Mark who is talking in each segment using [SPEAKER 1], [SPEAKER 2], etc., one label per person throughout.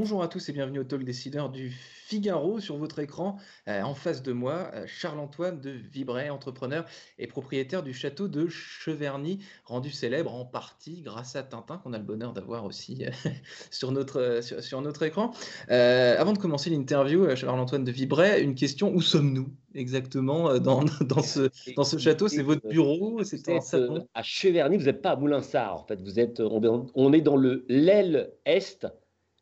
[SPEAKER 1] Bonjour à tous et bienvenue au Talk Décideur du Figaro sur votre écran. Euh, en face de moi, euh, Charles-Antoine de Vibray, entrepreneur et propriétaire du château de Cheverny, rendu célèbre en partie grâce à Tintin, qu'on a le bonheur d'avoir aussi euh, sur, notre, sur, notre écran. avant de commencer l'interview, Charles-Antoine de Vibray, une question où sommes-nous exactement dans, dans, ce, dans ce château? C'est votre bureau?
[SPEAKER 2] C'est À Cheverny, vous n'êtes pas à Moulinsart, en fait. Vous êtes, on est dans le l'aile est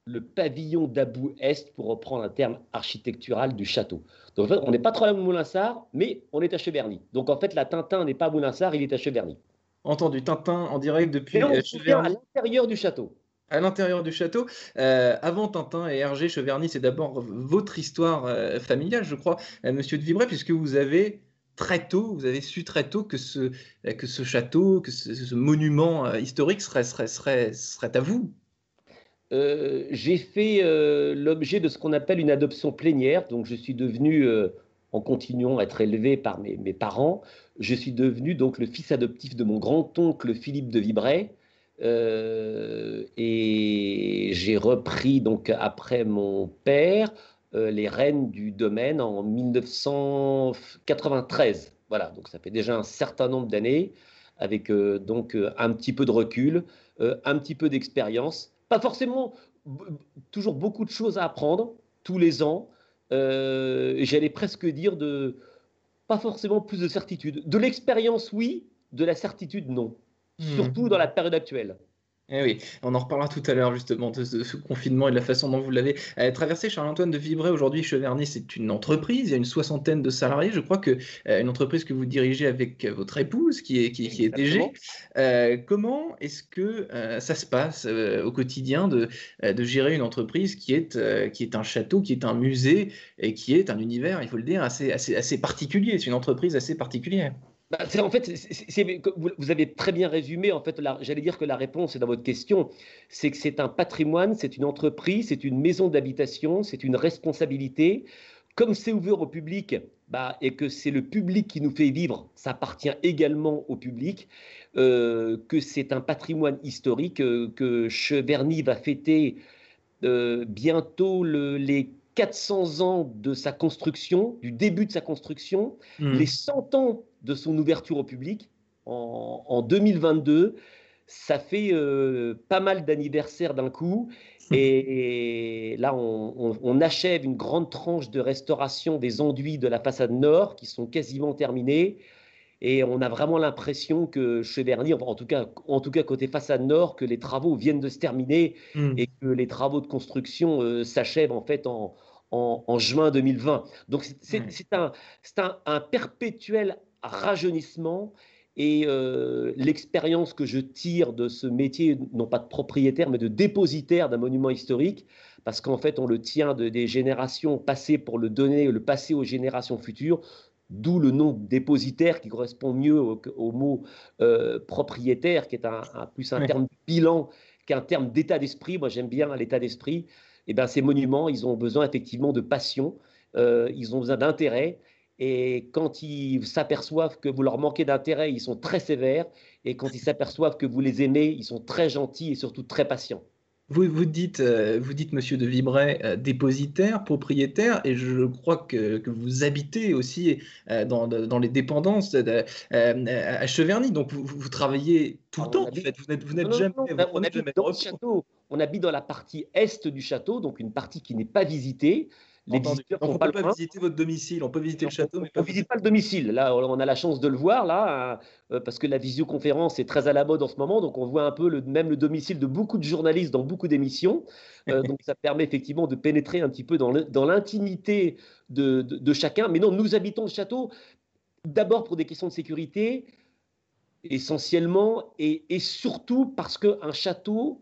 [SPEAKER 2] le pavillon d'Abou Est, pour reprendre un terme architectural du château. Donc en fait, on n'est pas trop à Moulinsart, mais on est à Cheverny. Donc en fait, la Tintin n'est pas à Moulinsart, il est à Cheverny.
[SPEAKER 1] Entendu, Tintin en direct depuis
[SPEAKER 2] on Cheverny. à l'intérieur du château.
[SPEAKER 1] À l'intérieur du château. Euh, avant Tintin et Hergé, Cheverny, c'est d'abord votre histoire euh, familiale, je crois, euh, monsieur de Vibray, puisque vous avez très tôt, vous avez su très tôt que ce, que ce château, que ce, monument historique serait, serait, serait, serait à vous.
[SPEAKER 2] Euh, j'ai fait euh, l'objet de ce qu'on appelle une adoption plénière. Donc, je suis devenu, euh, en continuant à être élevé par mes, parents, je suis devenu donc le fils adoptif de mon grand-oncle Philippe de Vibray. et j'ai repris donc après mon père les rênes du domaine en 1993. Voilà, donc ça fait déjà un certain nombre d'années, avec donc un petit peu de recul, un petit peu d'expérience pas forcément toujours beaucoup de choses à apprendre tous les ans. Euh, j'allais presque dire de pas forcément plus de certitude. De l'expérience, oui, de la certitude, non. Mmh. Surtout dans la période actuelle.
[SPEAKER 1] Eh oui, on en reparlera tout à l'heure justement de ce, confinement et de la façon dont vous l'avez euh, traversé. Charles-Antoine de Vibray, aujourd'hui, Cheverny, c'est une entreprise, il y a une soixantaine de salariés. Je crois que euh, une entreprise que vous dirigez avec votre épouse, qui est, qui, est DG. Euh, comment est-ce que ça se passe au quotidien de, de gérer une entreprise qui est, qui est un château, qui est un musée et qui est un univers, il faut le dire, assez, assez, assez particulier? C'est une entreprise assez particulière.
[SPEAKER 2] Bah, en fait, vous avez très bien résumé. En fait, j'allais dire que la réponse est dans votre question. C'est que c'est un patrimoine, c'est une entreprise, c'est une maison d'habitation, c'est une responsabilité. Comme c'est ouvert au public bah, et que c'est le public qui nous fait vivre, ça appartient également au public. Euh, que c'est un patrimoine historique euh, que Cheverny va fêter euh, bientôt les 400 ans de sa construction, du début de sa construction, mmh. les 100 ans de son ouverture au public en, 2022. Ça fait euh, pas mal d'anniversaires d'un coup. Et, là, on, achève une grande tranche de restauration des enduits de la façade nord qui sont quasiment terminés. Et on a vraiment l'impression que Cheverny, en tout, cas, en tout cas côté façade nord, que les travaux viennent de se terminer hmm. et que les travaux de construction euh, s'achèvent en fait en, en, juin 2020. Donc c'est un, un, un, perpétuel rajeunissement et euh, l'expérience que je tire de ce métier, non pas de propriétaire, mais de dépositaire d'un monument historique, parce qu'en fait, on le tient de, des générations passées pour le donner, le passer aux générations futures, d'où le nom dépositaire qui correspond mieux au, mot euh, propriétaire, qui est un, plus un terme de bilan qu'un terme d'état d'esprit. Moi, j'aime bien l'état d'esprit. Et eh bien, ces monuments, ils ont besoin effectivement de passion, euh, ils ont besoin d'intérêt. Et quand ils s'aperçoivent que vous leur manquez d'intérêt, ils sont très sévères. Et quand ils s'aperçoivent que vous les aimez, ils sont très gentils et surtout très patients.
[SPEAKER 1] Vous, vous, dites, euh, vous dites, monsieur de Vibray, euh, dépositaire, propriétaire, et je crois que, que vous habitez aussi euh, dans, dans, les dépendances à Cheverny. Donc vous, vous travaillez tout le temps, en fait. Vous n'êtes jamais,
[SPEAKER 2] on, habite dans le château. On habite dans la partie est du château, donc une partie qui n'est pas visitée
[SPEAKER 1] les visiteurs on ne peut pas visiter votre domicile, on peut visiter le château, mais
[SPEAKER 2] on ne visite pas le domicile. Là, on a la chance de le voir là, hein, euh, parce que la visioconférence est très à la mode en ce moment, donc on voit un peu le, même le domicile de beaucoup de journalistes dans beaucoup d'émissions. Euh, donc ça permet effectivement de pénétrer un petit peu dans l'intimité de, chacun. Mais non, nous habitons le château d'abord pour des questions de sécurité, essentiellement, et, surtout parce qu'un château,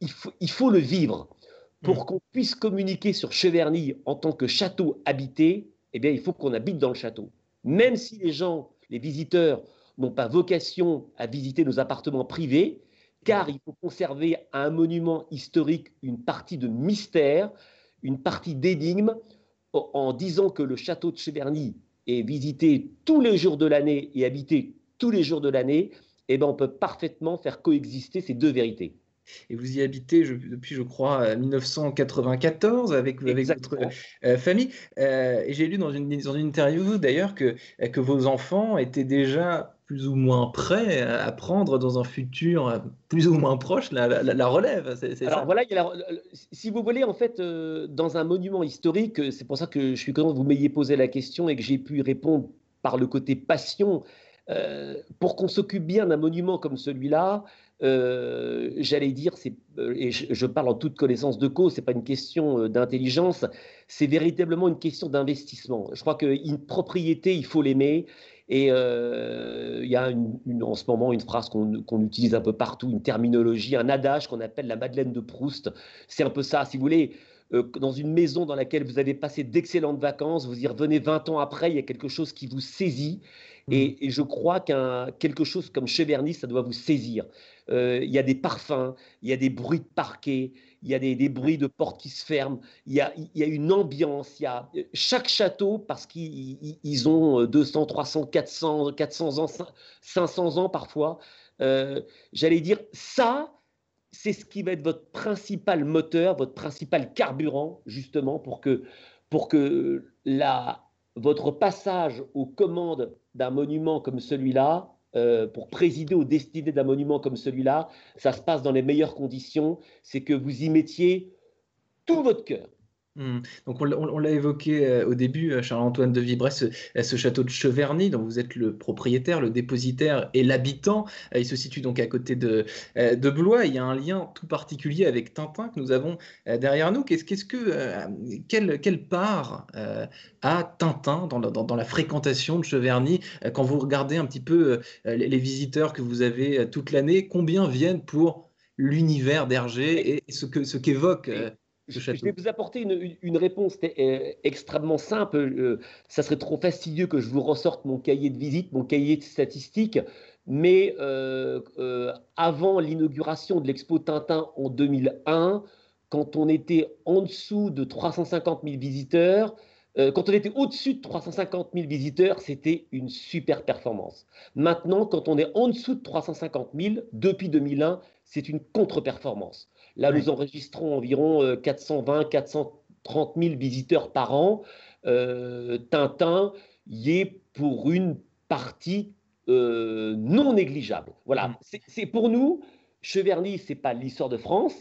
[SPEAKER 2] il faut, il faut le vivre. Pour mm. qu'on puisse communiquer sur Cheverny en tant que château habité, eh bien, il faut qu'on habite dans le château. Même si les gens, les visiteurs, n'ont pas vocation à visiter nos appartements privés, car il faut conserver à un monument historique une partie de mystère, une partie d'énigme, en disant que le château de Cheverny est visité tous les jours de l'année et habité tous les jours de l'année, eh bien, on peut parfaitement faire coexister ces deux vérités.
[SPEAKER 1] Et vous y habitez depuis, je crois, 1994 avec, avec votre famille. et j'ai lu dans une, dans une interview d'ailleurs que, que vos enfants étaient déjà plus ou moins prêts à prendre dans un futur plus ou moins proche la, la, relève.
[SPEAKER 2] Alors voilà, si vous voulez, en fait, dans un monument historique, c'est pour ça que je suis content que vous m'ayez posé la question et que j'ai pu répondre par le côté passion. pour qu'on s'occupe bien d'un monument comme celui-là, euh, j'allais dire, euh, et je, parle en toute connaissance de cause, c'est pas une question euh, d'intelligence, c'est véritablement une question d'investissement. Je crois qu'une propriété, il faut l'aimer. Et il y a en ce moment une phrase qu'on utilise un peu partout, une terminologie, un adage qu'on appelle la Madeleine de Proust. C'est un peu ça, si vous voulez dans une maison dans laquelle vous avez passé d'excellentes vacances, vous y revenez 20 ans après, il y a quelque chose qui vous saisit. Et, mmh. et je crois qu'un quelque chose comme Cheverny, ça doit vous saisir. Euh, il y a des parfums, il y a des bruits de parquet, il y a des, bruits de portes qui se ferment, il y a, une ambiance. Il y a, chaque château, parce qu'ils ont 200, 300, 400, 400 ans, 500 ans parfois, euh, j'allais dire, ça, c'est ce qui va être votre principal moteur, votre principal carburant, justement, pour que, pour que la, votre passage aux commandes d'un monument comme celui-là euh, pour présider aux destinées d'un monument comme celui-là, ça se passe dans les meilleures conditions, c'est que vous y mettiez tout votre cœur.
[SPEAKER 1] Mmh. Donc on, l'a évoqué euh, au début, euh, Charles-Antoine de Vibray, euh, ce, château de Cheverny, dont vous êtes le propriétaire, le dépositaire et l'habitant. il se situe donc à côté de, de Blois. Il y a un lien tout particulier avec Tintin que nous avons derrière nous. Qu'est-ce, qu'est-ce que, quelle, quelle, part a Tintin dans la, dans, la, fréquentation de Cheverny? Quand vous regardez un petit peu les, visiteurs que vous avez toute l'année, combien viennent pour l'univers d'Hergé et ce, que, ce qu'évoque
[SPEAKER 2] je vais vous apporter une, réponse euh, extrêmement simple. Euh, ça serait trop fastidieux que je vous ressorte mon cahier de visite, mon cahier de statistiques. Mais euh, avant l'inauguration de l'expo Tintin en 2001, quand on était en dessous de 350 000 visiteurs, quand on était au-dessus de 350 000 visiteurs, c'était une super performance. Maintenant, quand on est en dessous de 350 000, depuis 2001, c'est une contre-performance. Là, nous enregistrons environ 420, 430 000 visiteurs par an. Euh, Tintin y est pour une partie euh, non négligeable. Voilà, mm. c'est pour nous, Cheverny, c'est pas l'histoire de France,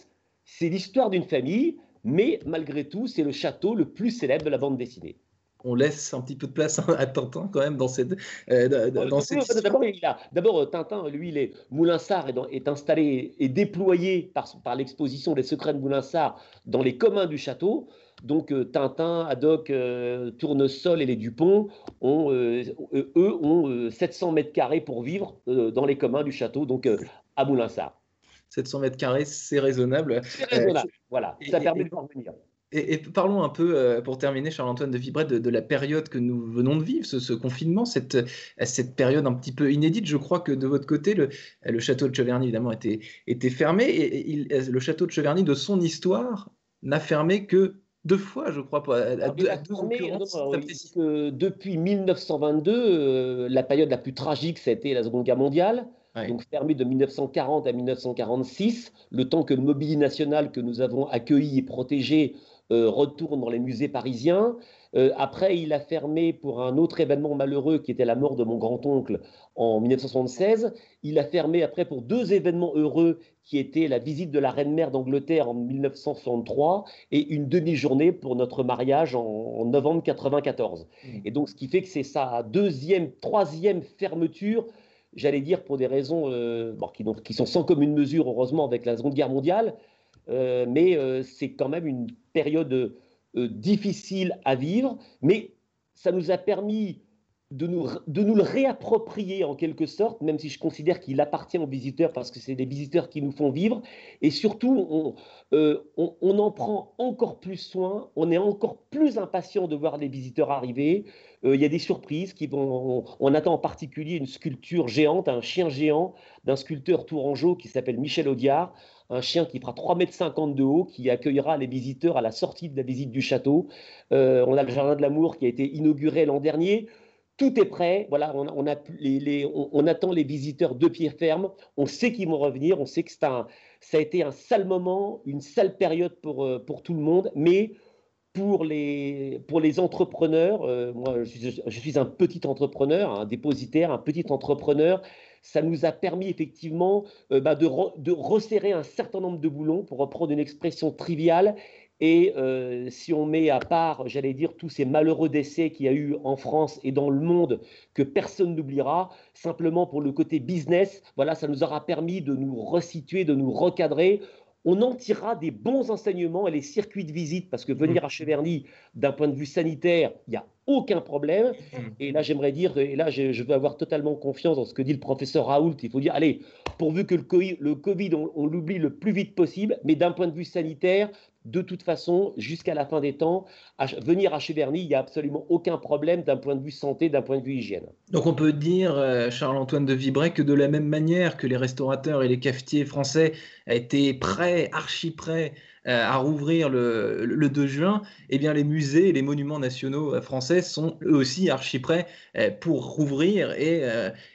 [SPEAKER 2] c'est l'histoire d'une famille, mais malgré tout, c'est le château le plus célèbre de la bande dessinée
[SPEAKER 1] on laisse un petit peu de place à Tintin quand même dans cette. Euh,
[SPEAKER 2] d'abord, euh, Tintin, lui, il est Moulinsart est, est installé et déployé par, par l'exposition des secrets de Moulinsart dans les communs du château. Donc euh, Tintin, Haddock, Tournesol et les Dupont ont, eux, ont 700 mètres carrés pour vivre dans les communs du château, donc à Moulinsart.
[SPEAKER 1] 700 mètres carrés, c'est raisonnable.
[SPEAKER 2] C'est raisonnable, voilà. Ça permet de parvenir.
[SPEAKER 1] Et, parlons un peu, euh, pour terminer, Charles-Antoine de Vibret, de, la période que nous venons de vivre, ce, confinement, cette, cette, période un petit peu inédite. Je crois que de votre côté, le, le château de Cheverny, évidemment, était, était fermé. Et, le château de Cheverny, de son histoire, n'a fermé que deux fois, je crois, à, à, deux,
[SPEAKER 2] depuis 1922, euh, la période la plus tragique, été la Seconde Guerre mondiale. Donc fermé de 1940 à 1946, le temps que le mobilier national que nous avons accueilli et protégé euh, retourne dans les musées parisiens. Euh, après, il a fermé pour un autre événement malheureux qui était la mort de mon grand-oncle en 1976. Il a fermé après pour deux événements heureux qui étaient la visite de la reine-mère d'Angleterre en 1963 et une demi-journée pour notre mariage en, novembre 1994. Mmh. Et donc, ce qui fait que c'est sa deuxième, troisième fermeture j'allais dire pour des raisons euh, qui, qui, sont sans commune mesure, heureusement, avec la Seconde Guerre mondiale, euh, mais euh, c'est quand même une période euh, difficile à vivre, mais ça nous a permis de nous, de nous le réapproprier en quelque sorte, même si je considère qu'il appartient aux visiteurs parce que c'est des visiteurs qui nous font vivre. Et surtout, on, on, en prend encore plus soin, on est encore plus impatient de voir les visiteurs arriver. Il y a des surprises qui vont. On, attend en particulier une sculpture géante, un chien géant d'un sculpteur tourangeau qui s'appelle Michel Audiard un chien qui fera 3,50 m de haut, qui accueillera les visiteurs à la sortie de la visite du château. Euh, on a le Jardin de l'Amour qui a été inauguré l'an dernier. tout est prêt. Voilà, on, attend les visiteurs de pied ferme. On sait qu'ils vont revenir. On sait que un, ça a été un sale moment, une sale période pour, euh, pour tout le monde. Mais pour les, pour les entrepreneurs, euh, moi je suis, un petit entrepreneur, un dépositaire, un petit entrepreneur, ça nous a permis effectivement euh, bah, de, resserrer un certain nombre de boulons, pour reprendre une expression triviale, et euh, si on met à part, j'allais dire, tous ces malheureux décès qu'il y a eu en France et dans le monde, que personne n'oubliera, simplement pour le côté business, voilà, ça nous aura permis de nous resituer, de nous recadrer. On en tirera des bons enseignements et les circuits de visite, parce que venir mmh. à Cheverny, d'un point de vue sanitaire, il n'y a aucun problème. Mmh. Et là, j'aimerais dire, et là, je, veux avoir totalement confiance dans ce que dit le professeur Raoult. Il faut dire, allez, pourvu que le COVID, on l'oublie le plus vite possible, mais d'un point de vue sanitaire, de toute façon, jusqu'à la fin des temps, venir à Cheverny, il n'y a absolument aucun problème d'un point de vue santé, d'un point de vue hygiène.
[SPEAKER 1] Donc on peut dire, euh, Charles-Antoine de Vibray, que de la même manière que les restaurateurs et les cafetiers français étaient prêts, archi prêts à rouvrir le, 2 juin, eh bien les musées et les monuments nationaux euh, français sont eux aussi archi prêts pour rouvrir et,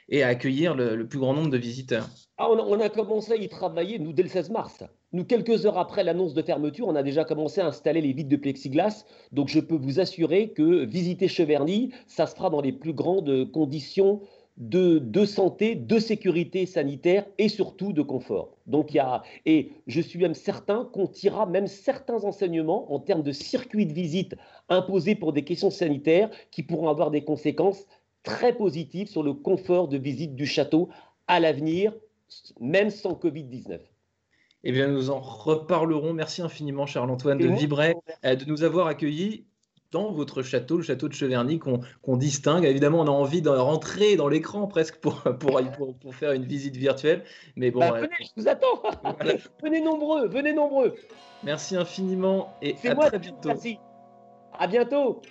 [SPEAKER 1] et accueillir le, plus grand nombre de visiteurs.
[SPEAKER 2] Ah, on, a, on, a, commencé à y travailler, nous, dès le 16 mars. Nous, quelques heures après l'annonce de fermeture, on a déjà commencé à installer les vitres de plexiglas. Donc, je peux vous assurer que visiter Cheverny, ça se fera dans les plus grandes conditions de, de, santé, de sécurité sanitaire et surtout de confort. Donc, il y a, et je suis même certain qu'on tirera même certains enseignements en termes de circuit de visite imposés pour des questions sanitaires qui pourront avoir des conséquences très positives sur le confort de visite du château à l'avenir, même sans Covid-19.
[SPEAKER 1] Eh bien, nous en reparlerons. Merci infiniment, Charles-Antoine de Vibray, euh, de nous avoir accueillis dans votre château, le château de Cheverny, qu'on distingue. Évidemment, on a envie de rentrer dans l'écran presque pour, pour, pour, faire une visite virtuelle. Mais bon,
[SPEAKER 2] bah, venez, je vous attends. venez nombreux, venez nombreux.
[SPEAKER 1] Merci infiniment et à très bientôt.
[SPEAKER 2] Merci. À bientôt.